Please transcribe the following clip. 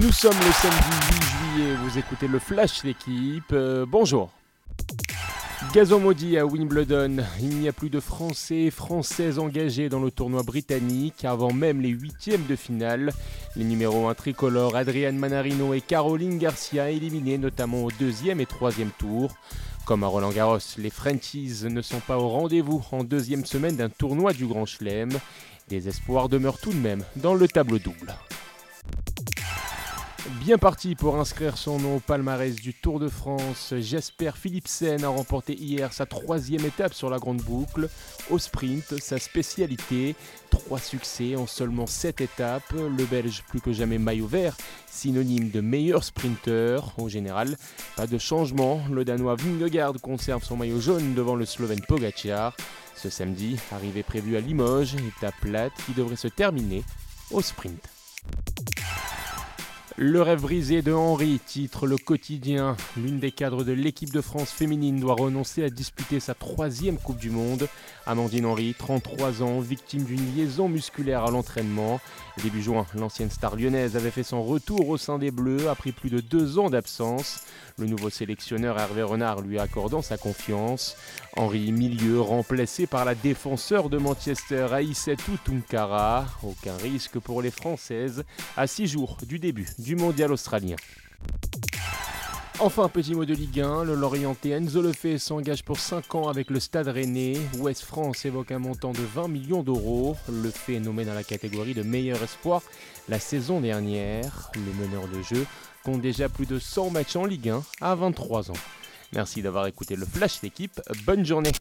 Nous sommes le samedi 8 juillet, vous écoutez le Flash l'équipe. Euh, bonjour. Gazon maudit à Wimbledon. Il n'y a plus de Français et Françaises engagés dans le tournoi britannique avant même les huitièmes de finale. Les numéros 1 tricolores Adrian Manarino et Caroline Garcia éliminés notamment au deuxième et troisième tour. Comme à Roland Garros, les Frenchies ne sont pas au rendez-vous en deuxième semaine d'un tournoi du Grand Chelem. Des espoirs demeurent tout de même dans le tableau double. Bien parti pour inscrire son nom au palmarès du Tour de France, Jasper Philipsen a remporté hier sa troisième étape sur la grande boucle. Au sprint, sa spécialité, trois succès en seulement sept étapes. Le Belge plus que jamais maillot vert, synonyme de meilleur sprinter. Au général, pas de changement. Le Danois Vingegaard conserve son maillot jaune devant le Slovène Pogacar. Ce samedi, arrivée prévue à Limoges, étape plate qui devrait se terminer au sprint. Le rêve brisé de Henri titre le quotidien. L'une des cadres de l'équipe de France féminine doit renoncer à disputer sa troisième Coupe du Monde. Amandine Henry, 33 ans, victime d'une liaison musculaire à l'entraînement. Début juin, l'ancienne star lyonnaise avait fait son retour au sein des Bleus après plus de deux ans d'absence. Le nouveau sélectionneur Hervé Renard lui accordant sa confiance. Henri Milieu remplacé par la défenseur de Manchester Aïssatou Tunkara. Aucun risque pour les Françaises à six jours du début mondial australien. Enfin, petit mot de Ligue 1, le Lorienté Enzo Lefebvre s'engage pour 5 ans avec le Stade Rennais. Ouest France évoque un montant de 20 millions d'euros. Le fait est nommé dans la catégorie de meilleur espoir la saison dernière. Le meneur de jeu compte déjà plus de 100 matchs en Ligue 1 à 23 ans. Merci d'avoir écouté le Flash d'équipe. Bonne journée.